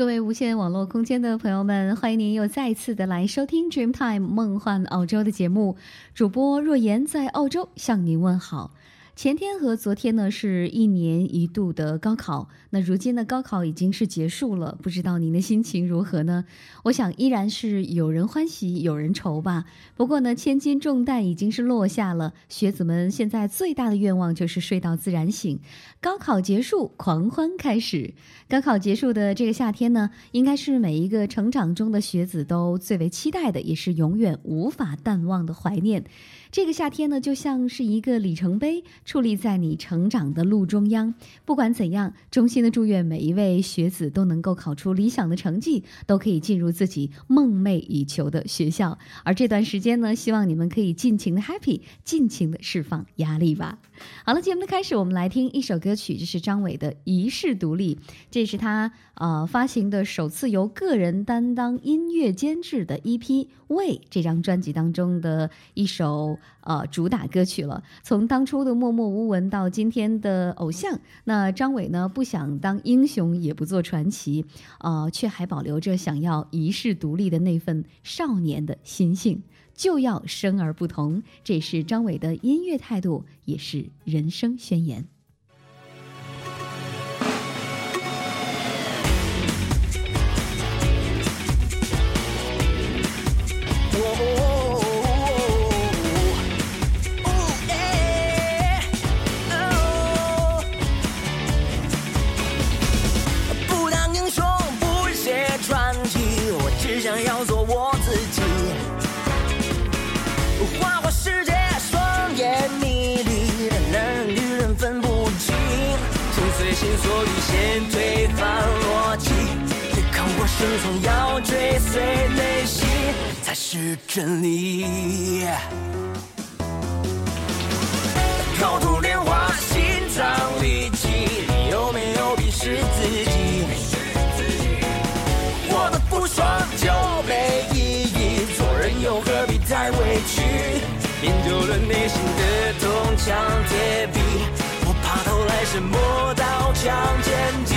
各位无线网络空间的朋友们，欢迎您又再次的来收听 Dreamtime 梦幻澳洲的节目。主播若言在澳洲向您问好。前天和昨天呢，是一年一度的高考。那如今的高考已经是结束了，不知道您的心情如何呢？我想依然是有人欢喜有人愁吧。不过呢，千斤重担已经是落下了，学子们现在最大的愿望就是睡到自然醒。高考结束，狂欢开始。高考结束的这个夏天呢，应该是每一个成长中的学子都最为期待的，也是永远无法淡忘的怀念。这个夏天呢，就像是一个里程碑，矗立在你成长的路中央。不管怎样，衷心的祝愿每一位学子都能够考出理想的成绩，都可以进入自己梦寐以求的学校。而这段时间呢，希望你们可以尽情的 happy，尽情的释放压力吧。好了，节目的开始，我们来听一首歌曲，这是张伟的《一世独立》，这是他呃发行的首次由个人担当音乐监制的 EP《为》这张专辑当中的一首。呃，主打歌曲了。从当初的默默无闻到今天的偶像，那张伟呢不想当英雄，也不做传奇，呃，却还保留着想要一世独立的那份少年的心性，就要生而不同。这是张伟的音乐态度，也是人生宣言。是真理。口吐莲花，心脏力气，你有没有鄙视自己？活得不爽就没意义，做人又何必太委屈？练就了内心的铜墙铁壁，不怕头来是磨刀强剑戟，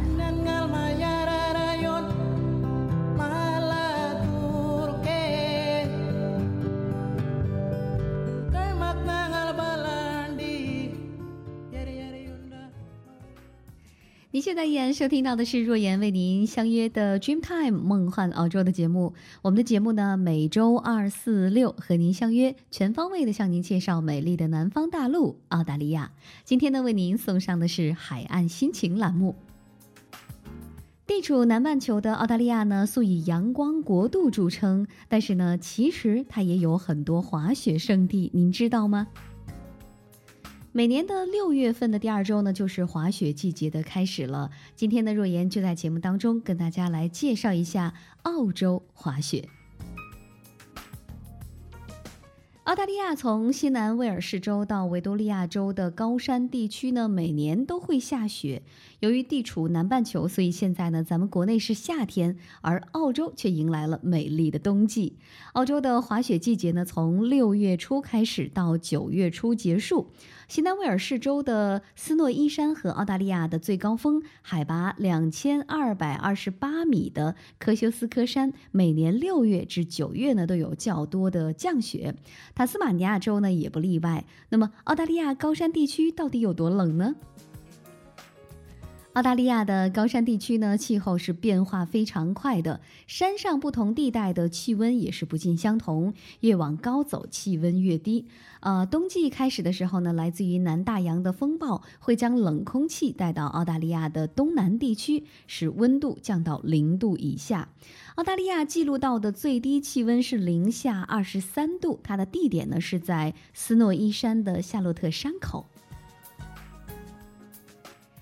您现在依然收听到的是若言为您相约的 Dreamtime 梦幻澳洲的节目。我们的节目呢，每周二、四、六和您相约，全方位的向您介绍美丽的南方大陆澳大利亚。今天呢，为您送上的是海岸心情栏目。地处南半球的澳大利亚呢，素以阳光国度著称，但是呢，其实它也有很多滑雪胜地，您知道吗？每年的六月份的第二周呢，就是滑雪季节的开始了。今天的若言就在节目当中跟大家来介绍一下澳洲滑雪。澳大利亚从西南威尔士州到维多利亚州的高山地区呢，每年都会下雪。由于地处南半球，所以现在呢，咱们国内是夏天，而澳洲却迎来了美丽的冬季。澳洲的滑雪季节呢，从六月初开始到九月初结束。西南威尔士州的斯诺伊山和澳大利亚的最高峰海拔两千二百二十八米的科修斯科山，每年六月至九月呢都有较多的降雪。塔斯马尼亚州呢也不例外。那么，澳大利亚高山地区到底有多冷呢？澳大利亚的高山地区呢，气候是变化非常快的，山上不同地带的气温也是不尽相同，越往高走气温越低。呃，冬季开始的时候呢，来自于南大洋的风暴会将冷空气带到澳大利亚的东南地区，使温度降到零度以下。澳大利亚记录到的最低气温是零下二十三度，它的地点呢是在斯诺伊山的夏洛特山口。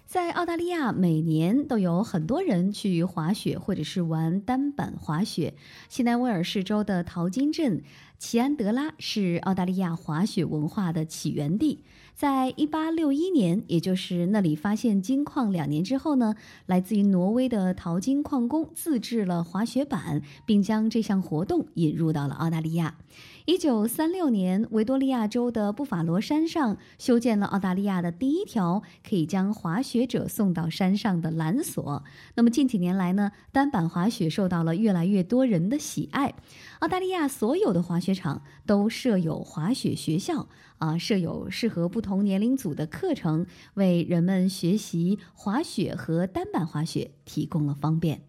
在澳大利亚，每年都有很多人去滑雪或者是玩单板滑雪。西南威尔士州的淘金镇奇安德拉是澳大利亚滑雪文化的起源地。在一八六一年，也就是那里发现金矿两年之后呢，来自于挪威的淘金矿工自制了滑雪板，并将这项活动引入到了澳大利亚。一九三六年，维多利亚州的布法罗山上修建了澳大利亚的第一条可以将滑雪者送到山上的缆索。那么近几年来呢，单板滑雪受到了越来越多人的喜爱。澳大利亚所有的滑雪场都设有滑雪学校，啊，设有适合不同年龄组的课程，为人们学习滑雪和单板滑雪提供了方便。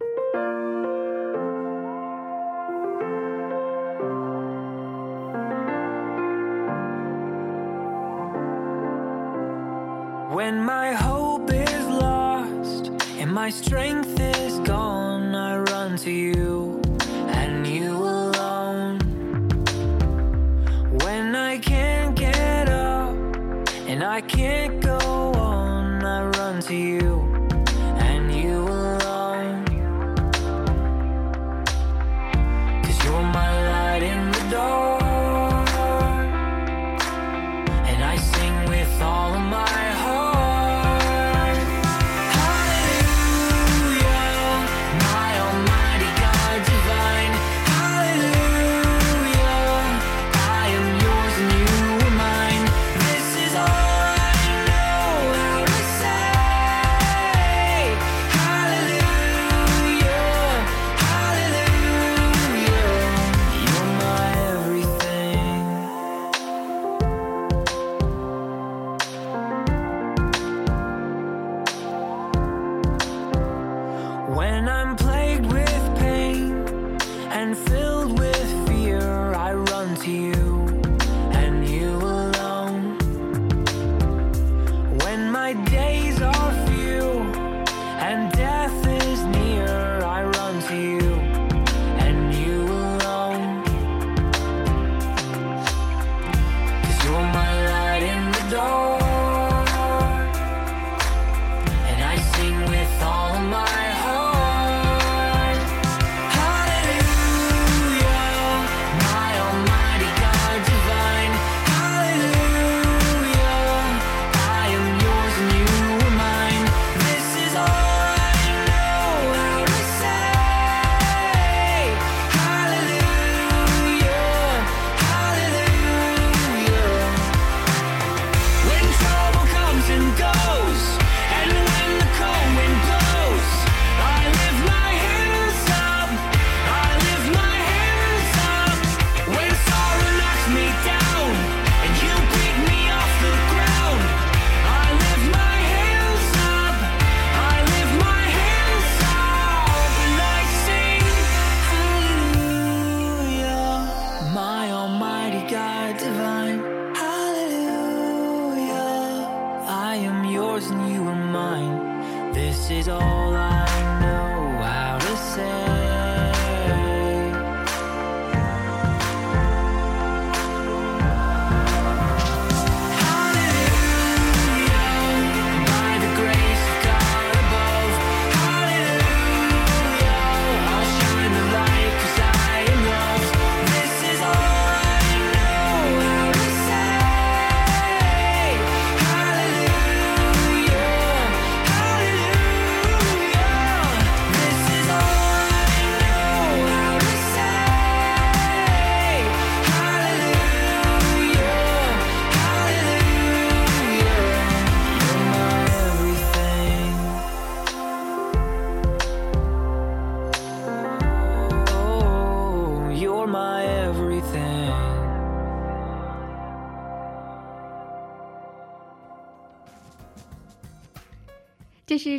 When my hope is lost and my strength is gone, I run to you and you alone. When I can't get up and I can't go on, I run to you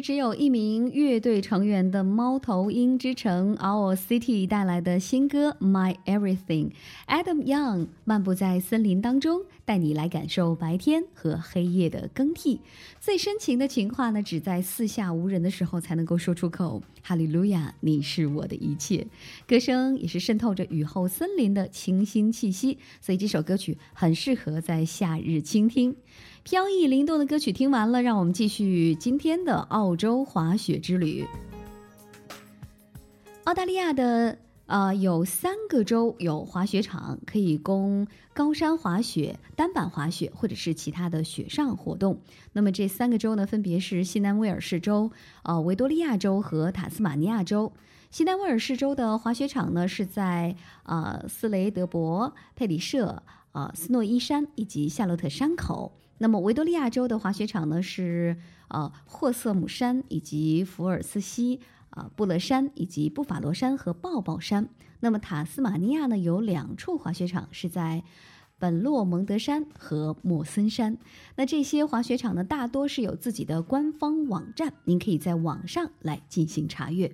只有一名乐队成员的猫头鹰之城 Our City 带来的新歌 My Everything。Adam Young 漫步在森林当中，带你来感受白天和黑夜的更替。最深情的情话呢，只在四下无人的时候才能够说出口。哈利路亚，你是我的一切。歌声也是渗透着雨后森林的清新气息，所以这首歌曲很适合在夏日倾听。飘逸灵动的歌曲听完了，让我们继续今天的澳洲滑雪之旅。澳大利亚的呃有三个州有滑雪场，可以供高山滑雪、单板滑雪或者是其他的雪上活动。那么这三个州呢，分别是西南威尔士州、呃维多利亚州和塔斯马尼亚州。西南威尔士州的滑雪场呢是在呃斯雷德伯、佩里舍、呃斯诺伊山以及夏洛特山口。那么维多利亚州的滑雪场呢是呃霍瑟姆山以及福尔斯西啊布勒山以及布法罗山和抱抱山。那么塔斯马尼亚呢有两处滑雪场是在本洛蒙德山和莫森山。那这些滑雪场呢大多是有自己的官方网站，您可以在网上来进行查阅。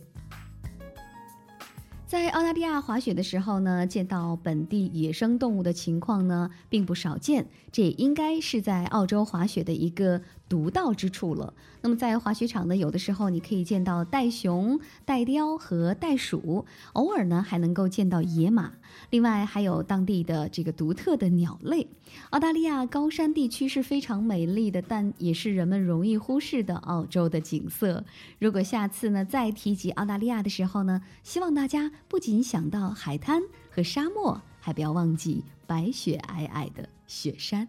在澳大利亚滑雪的时候呢，见到本地野生动物的情况呢并不少见，这也应该是在澳洲滑雪的一个独到之处了。那么在滑雪场呢，有的时候你可以见到袋熊、袋貂和袋鼠，偶尔呢还能够见到野马。另外还有当地的这个独特的鸟类。澳大利亚高山地区是非常美丽的，但也是人们容易忽视的澳洲的景色。如果下次呢再提及澳大利亚的时候呢，希望大家不仅想到海滩和沙漠，还不要忘记白雪皑皑的雪山。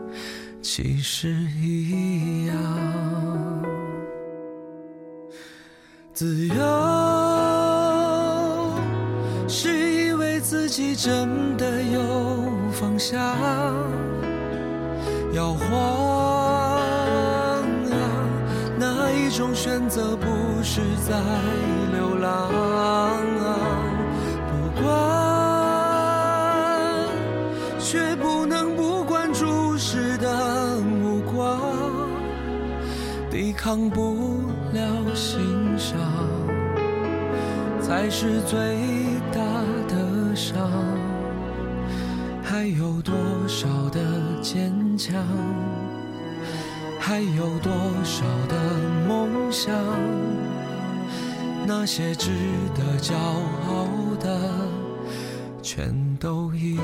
其实一样，自由是以为自己真的有方向，摇晃啊，哪一种选择不是在流浪。扛不了心伤，才是最大的伤。还有多少的坚强？还有多少的梦想？那些值得骄傲的，全都一样。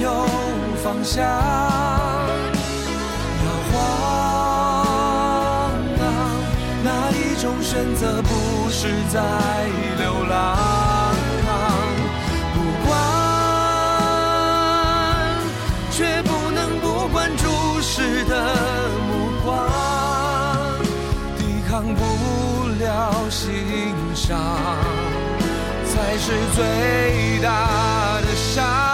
有方向。摇晃啊，哪一种选择不是在流浪？不管，却不能不管注视的目光，抵抗不了欣赏。才是最大的伤。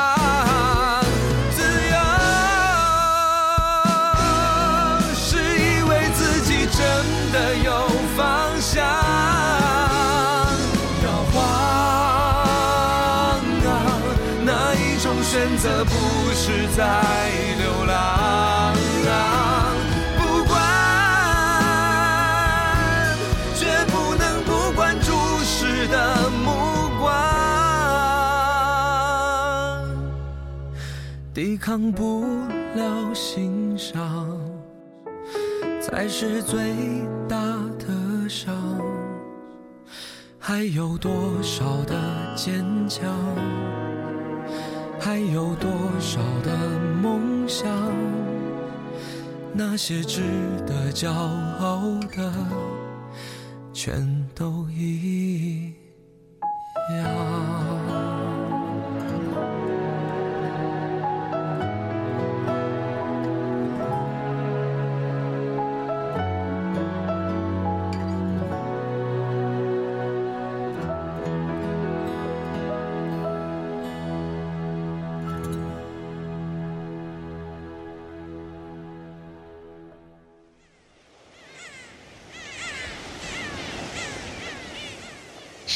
在流浪？不管，却不能不管注视的目光，抵抗不了欣赏，才是最大的伤。还有多少的坚强？还有多少的梦想？那些值得骄傲的，全都一样。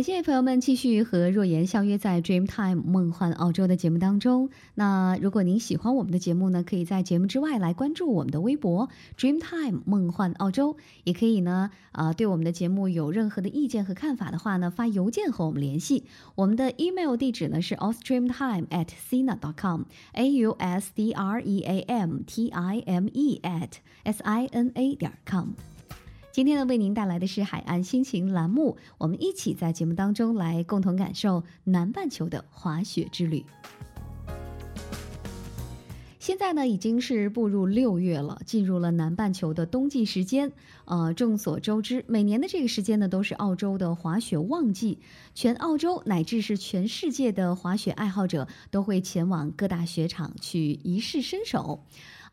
感谢朋友们继续和若言相约在 Dreamtime 梦幻澳洲的节目当中。那如果您喜欢我们的节目呢，可以在节目之外来关注我们的微博 Dreamtime 梦幻澳洲，也可以呢，呃，对我们的节目有任何的意见和看法的话呢，发邮件和我们联系。我们的 email 地址呢是 australiantime at sina dot com，a u s d r e a m t i m e at s i n a 点 com。今天呢，为您带来的是海岸心情栏目，我们一起在节目当中来共同感受南半球的滑雪之旅。现在呢，已经是步入六月了，进入了南半球的冬季时间。呃，众所周知，每年的这个时间呢，都是澳洲的滑雪旺季，全澳洲乃至是全世界的滑雪爱好者都会前往各大雪场去一试身手。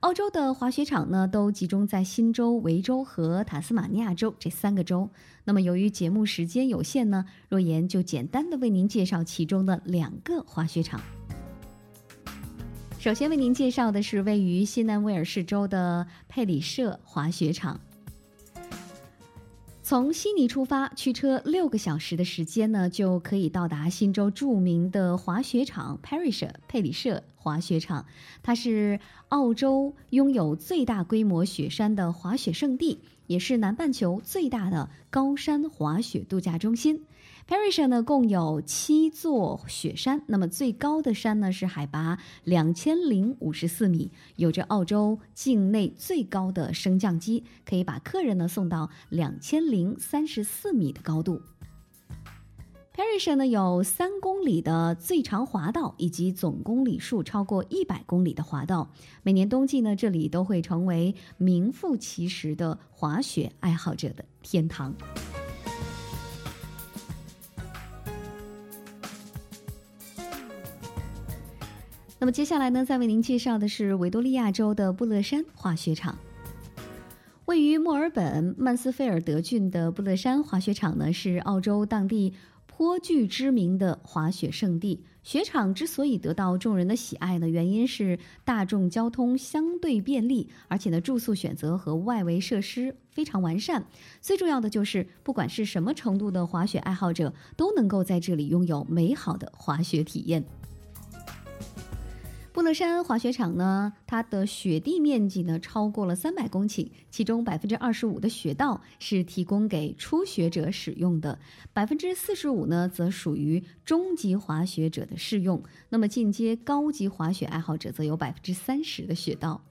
澳洲的滑雪场呢，都集中在新州、维州和塔斯马尼亚州这三个州。那么，由于节目时间有限呢，若言就简单的为您介绍其中的两个滑雪场。首先为您介绍的是位于新南威尔士州的佩里舍滑雪场。从悉尼出发，驱车六个小时的时间呢，就可以到达新州著名的滑雪场 Perisher 佩里舍滑雪场。它是澳洲拥有最大规模雪山的滑雪胜地，也是南半球最大的高山滑雪度假中心。Perisher 呢共有七座雪山，那么最高的山呢是海拔两千零五十四米，有着澳洲境内最高的升降机，可以把客人呢送到两千零三十四米的高度。Perisher 呢有三公里的最长滑道，以及总公里数超过一百公里的滑道。每年冬季呢，这里都会成为名副其实的滑雪爱好者的天堂。那么接下来呢，再为您介绍的是维多利亚州的布勒山滑雪场。位于墨尔本曼斯菲尔德郡的布勒山滑雪场呢，是澳洲当地颇具知名的滑雪圣地。雪场之所以得到众人的喜爱呢，原因是大众交通相对便利，而且呢，住宿选择和外围设施非常完善。最重要的就是，不管是什么程度的滑雪爱好者，都能够在这里拥有美好的滑雪体验。布勒山滑雪场呢，它的雪地面积呢超过了三百公顷，其中百分之二十五的雪道是提供给初学者使用的，百分之四十五呢则属于中级滑雪者的适用。那么进阶高级滑雪爱好者则有百分之三十的雪道。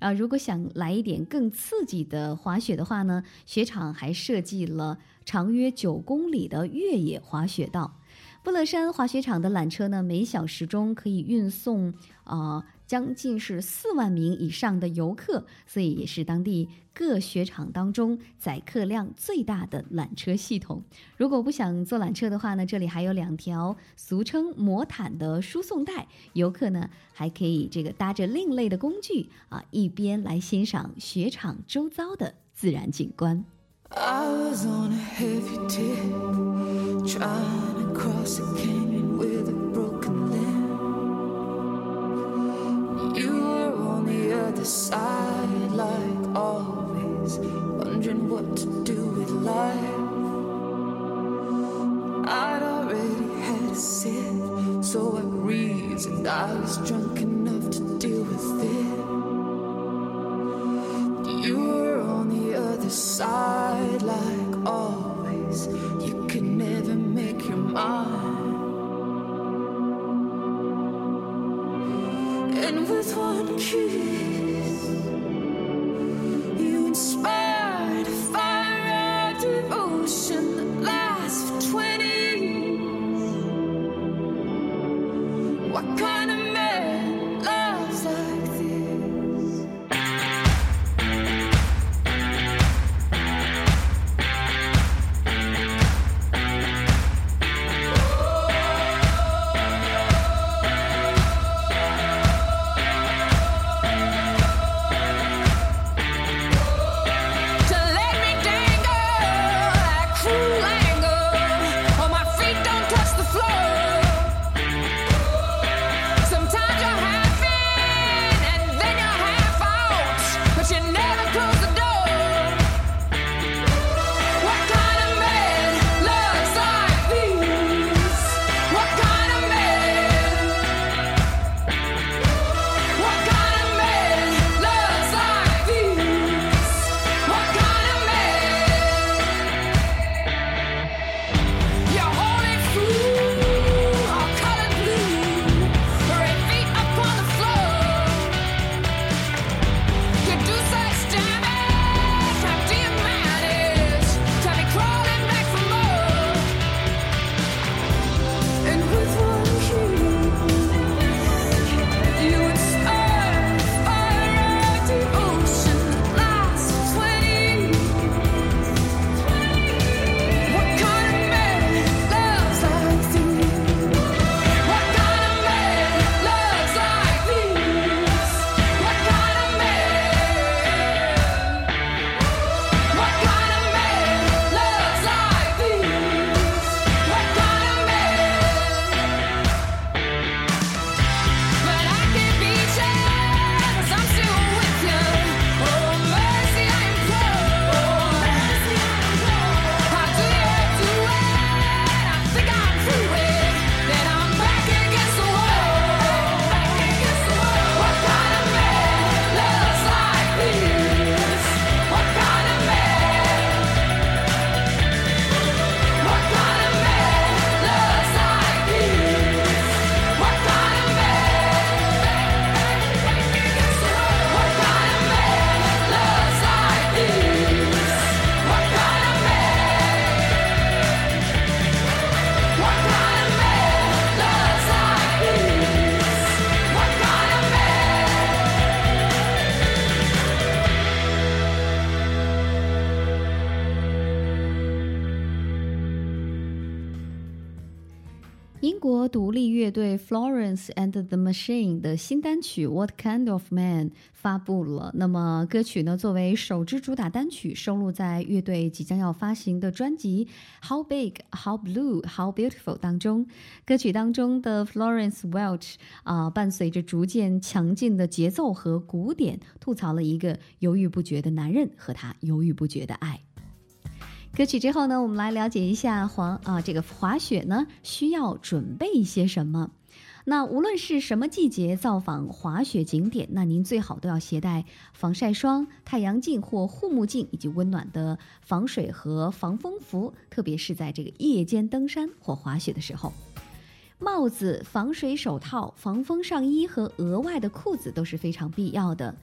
啊，如果想来一点更刺激的滑雪的话呢，雪场还设计了长约九公里的越野滑雪道。布勒山滑雪场的缆车呢，每小时中可以运送啊将近是四万名以上的游客，所以也是当地各雪场当中载客量最大的缆车系统。如果不想坐缆车的话呢，这里还有两条俗称魔毯的输送带，游客呢还可以这个搭着另类的工具啊，一边来欣赏雪场周遭的自然景观。I was on a heavy tip, trying to cross a canyon with a broken limb. You were on the other side, like always, wondering what to do with life. I'd already had a sip, so I reasoned I was drunk enough to deal with it. You were the side, like always. You could never make your mind. And with one kiss, you inspired a fire of devotion that lasts for 20 years. What kind of and the Machine 的新单曲《What Kind of Man》发布了。那么，歌曲呢作为首支主打单曲，收录在乐队即将要发行的专辑《How Big, How Blue, How Beautiful》当中。歌曲当中的 Florence Welch 啊、伴随着逐渐强劲的节奏和鼓点，吐槽了一个犹豫不决的男人和他犹豫不决的爱。歌曲之后呢，我们来了解一下滑啊这个滑雪呢需要准备一些什么。那无论是什么季节造访滑雪景点，那您最好都要携带防晒霜、太阳镜或护目镜，以及温暖的防水和防风服，特别是在这个夜间登山或滑雪的时候。帽子、防水手套、防风上衣和额外的裤子都是非常必要的。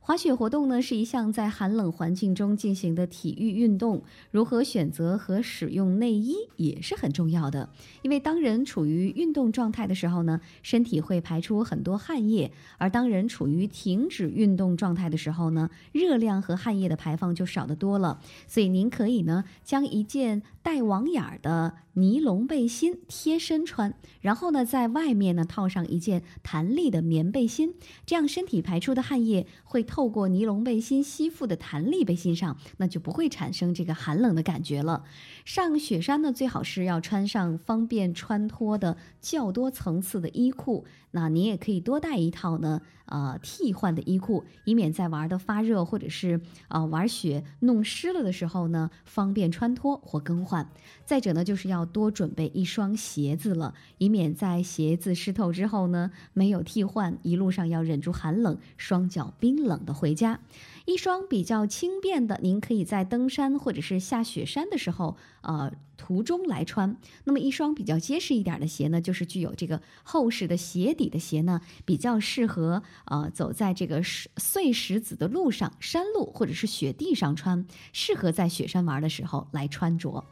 滑雪活动呢是一项在寒冷环境中进行的体育运动，如何选择和使用内衣也是很重要的。因为当人处于运动状态的时候呢，身体会排出很多汗液；而当人处于停止运动状态的时候呢，热量和汗液的排放就少得多了。所以您可以呢将一件带网眼儿的尼龙背心贴身穿，然后呢在外面呢套上一件弹力的棉背心，这样身体排出的汗液会透过尼龙背心吸附的弹力背心上，那就不会产生这个寒冷的感觉了。上雪山呢，最好是要穿上方便穿脱的较多层次的衣裤。那你也可以多带一套呢，呃，替换的衣裤，以免在玩的发热或者是呃玩雪弄湿了的时候呢，方便穿脱或更换。再者呢，就是要多准备一双鞋子了，以免在鞋子湿透之后呢，没有替换，一路上要忍住寒冷，双脚冰冷的回家。一双比较轻便的，您可以在登山或者是下雪山的时候，呃，途中来穿。那么一双比较结实一点的鞋呢，就是具有这个厚实的鞋底的鞋呢，比较适合呃走在这个碎石子的路上、山路或者是雪地上穿，适合在雪山玩的时候来穿着。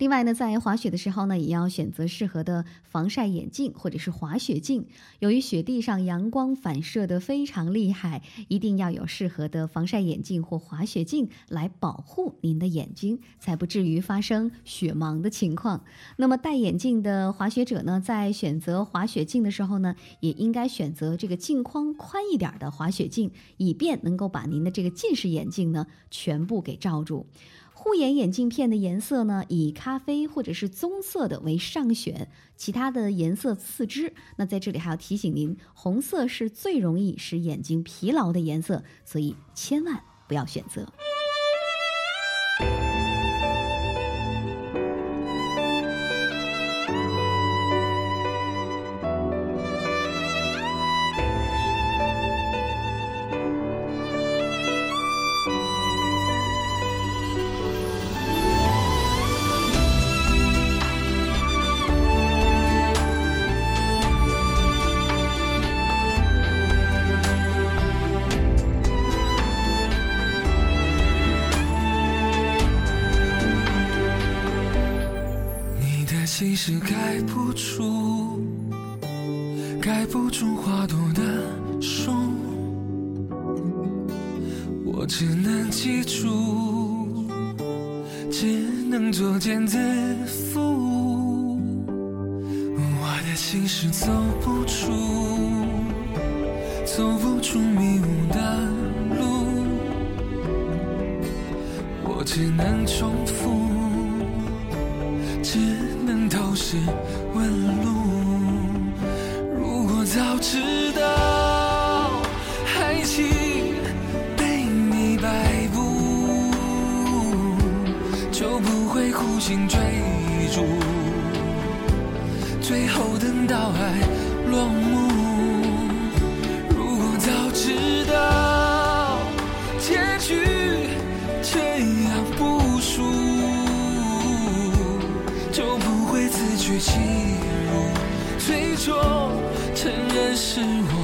另外呢，在滑雪的时候呢，也要选择适合的防晒眼镜或者是滑雪镜。由于雪地上阳光反射的非常厉害，一定要有适合的防晒眼镜或滑雪镜来保护您的眼睛，才不至于发生雪盲的情况。那么戴眼镜的滑雪者呢，在选择滑雪镜的时候呢，也应该选择这个镜框宽一点的滑雪镜，以便能够把您的这个近视眼镜呢全部给罩住。护眼眼镜片的颜色呢，以咖啡或者是棕色的为上选，其他的颜色次之。那在这里还要提醒您，红色是最容易使眼睛疲劳的颜色，所以千万不要选择。是盖不住，盖不住花朵的树，我只能记住，只能作茧自缚。我的心事走不出，走不出迷雾的路，我只能重复。是问路。如果早知道爱情被你摆布，就不会苦心追逐，最后等到爱落幕。如果早知道结局欺辱，最终承认是我。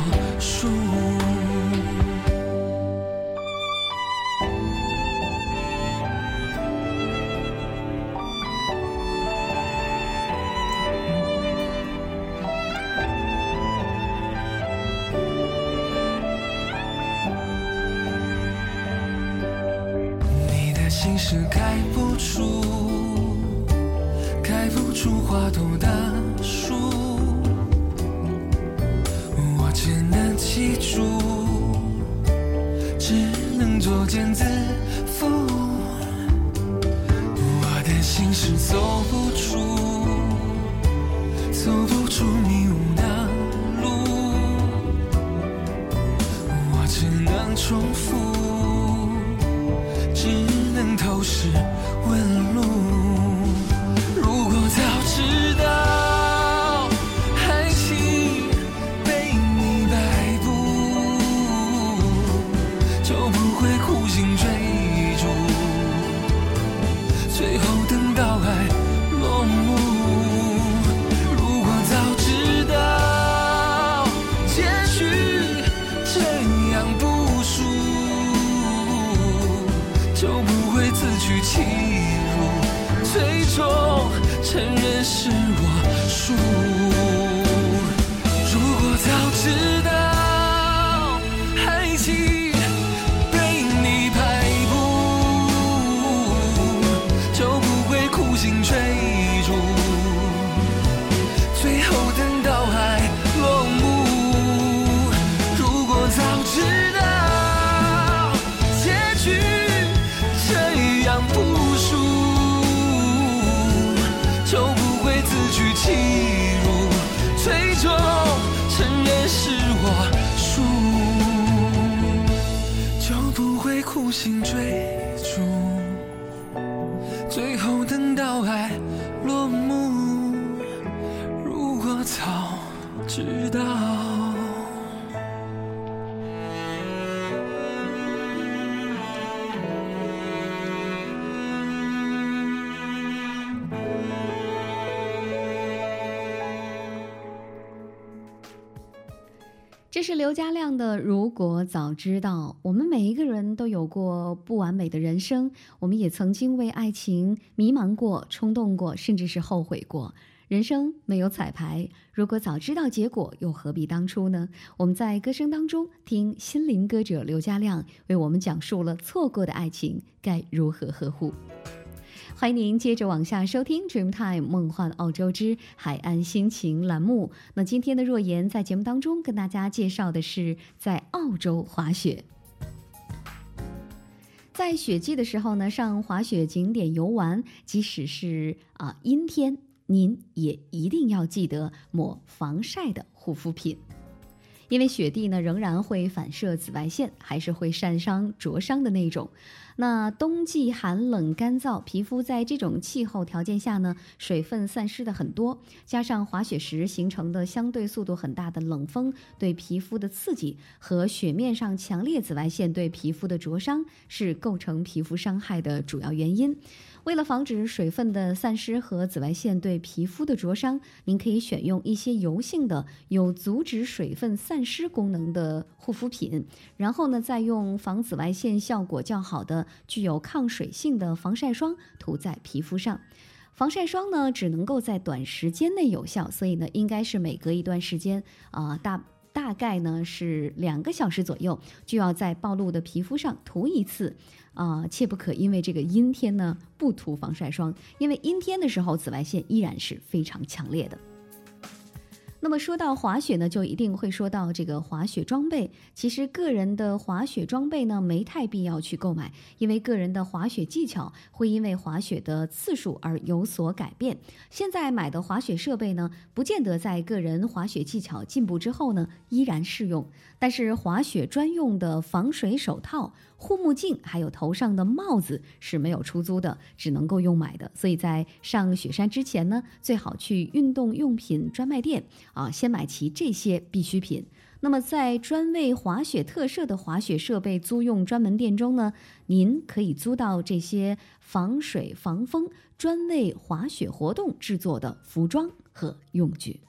举棋如。最终承认是我输。心追这是刘家亮的《如果早知道》。我们每一个人都有过不完美的人生，我们也曾经为爱情迷茫过、冲动过，甚至是后悔过。人生没有彩排，如果早知道结果，又何必当初呢？我们在歌声当中听心灵歌者刘家亮为我们讲述了错过的爱情该如何呵护。欢迎您接着往下收听《Dreamtime 梦幻澳洲之海岸心情》栏目。那今天的若言在节目当中跟大家介绍的是在澳洲滑雪。在雪季的时候呢，上滑雪景点游玩，即使是啊、阴天，您也一定要记得抹防晒的护肤品。因为雪地呢仍然会反射紫外线，还是会晒伤、灼伤的那种。那冬季寒冷干燥，皮肤在这种气候条件下呢，水分散失的很多，加上滑雪时形成的相对速度很大的冷风对皮肤的刺激和雪面上强烈紫外线对皮肤的灼伤，是构成皮肤伤害的主要原因。为了防止水分的散失和紫外线对皮肤的灼伤，您可以选用一些油性的、有阻止水分散失功能的护肤品，然后呢，再用防紫外线效果较好的、具有抗水性的防晒霜涂在皮肤上。防晒霜呢，只能够在短时间内有效，所以呢，应该是每隔一段时间啊、大大概呢是两个小时左右，就要在暴露的皮肤上涂一次。啊、切不可因为这个阴天呢不涂防晒霜，因为阴天的时候紫外线依然是非常强烈的。那么说到滑雪呢，就一定会说到这个滑雪装备。其实个人的滑雪装备呢，没太必要去购买，因为个人的滑雪技巧会因为滑雪的次数而有所改变。现在买的滑雪设备呢，不见得在个人滑雪技巧进步之后呢，依然适用。但是滑雪专用的防水手套、护目镜，还有头上的帽子是没有出租的，只能够用买的。所以在上雪山之前呢，最好去运动用品专卖店啊，先买齐这些必需品。那么，在专为滑雪特设的滑雪设备租用专门店中呢，您可以租到这些防水防风、专为滑雪活动制作的服装和用具。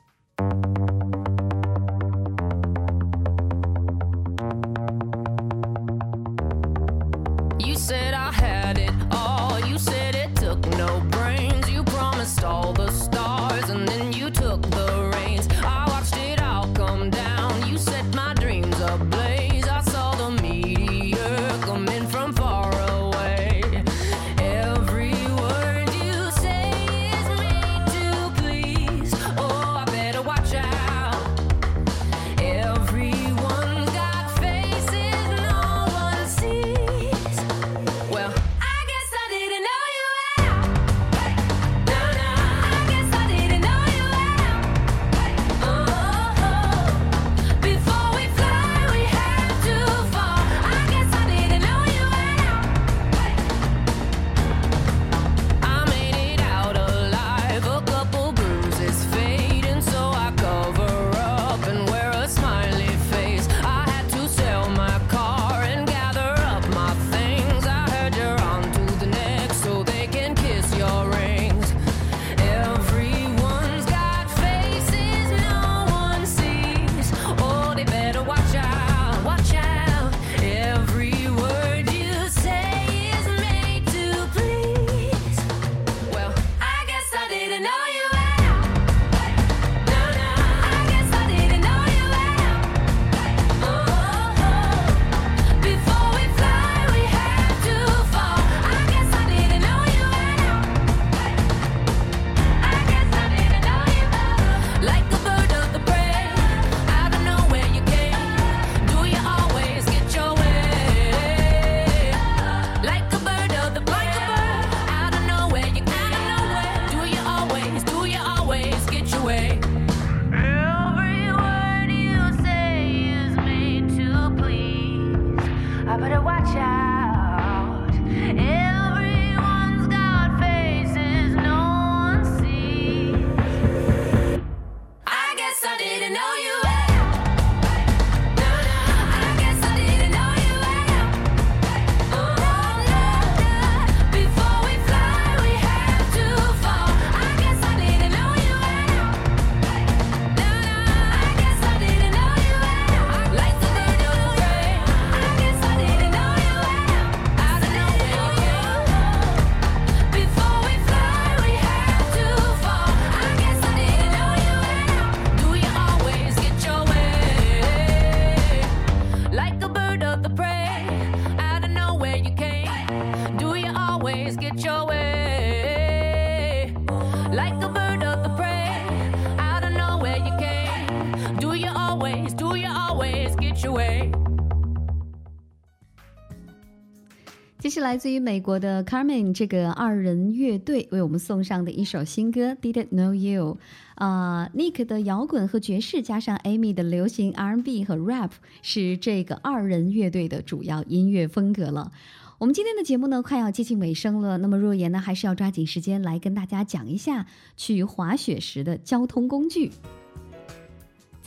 来自于美国的 Carmen 这个二人乐队为我们送上的一首新歌《Didn't Know You》。啊、n i c k 的摇滚和爵士加上 Amy 的流行 R&B 和 Rap 是这个二人乐队的主要音乐风格了。我们今天的节目呢，快要接近尾声了。那么若言呢，还是要抓紧时间来跟大家讲一下去滑雪时的交通工具。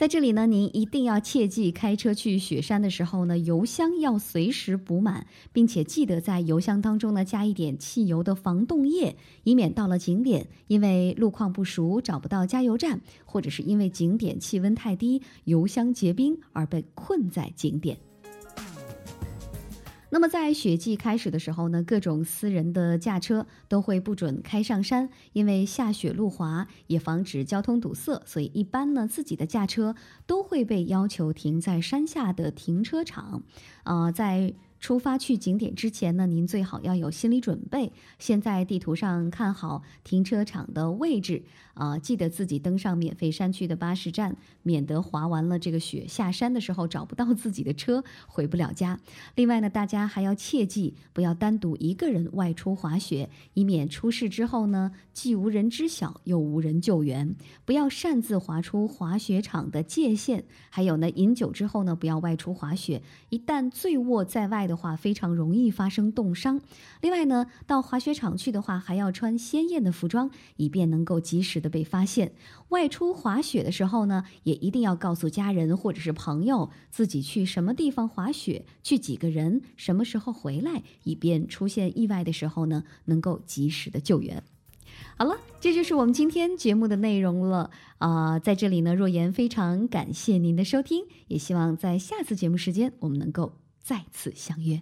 在这里呢，您一定要切记，开车去雪山的时候呢，油箱要随时补满，并且记得在油箱当中呢加一点汽油的防冻液，以免到了景点因为路况不熟找不到加油站，或者是因为景点气温太低，油箱结冰而被困在景点。那么在雪季开始的时候呢，各种私人的驾车都会不准开上山，因为下雪路滑，也防止交通堵塞，所以一般呢自己的驾车都会被要求停在山下的停车场。呃，在出发去景点之前呢，您最好要有心理准备，先在地图上看好停车场的位置，啊、记得自己登上免费山区的巴士站，免得滑完了这个雪下山的时候找不到自己的车，回不了家。另外呢，大家还要切记，不要单独一个人外出滑雪，以免出事之后呢，既无人知晓，又无人救援。不要擅自滑出滑雪场的界限。还有呢，饮酒之后呢，不要外出滑雪，一旦醉卧在外的话，非常容易发生冻伤。另外呢，到滑雪场去的话，还要穿鲜艳的服装，以便能够及时的被发现。外出滑雪的时候呢，也一定要告诉家人或者是朋友自己去什么地方滑雪，去几个人，什么时候回来，以便出现意外的时候呢，能够及时的救援。好了，这就是我们今天节目的内容了。啊、在这里呢，若言非常感谢您的收听，也希望在下次节目时间我们能够再次相约。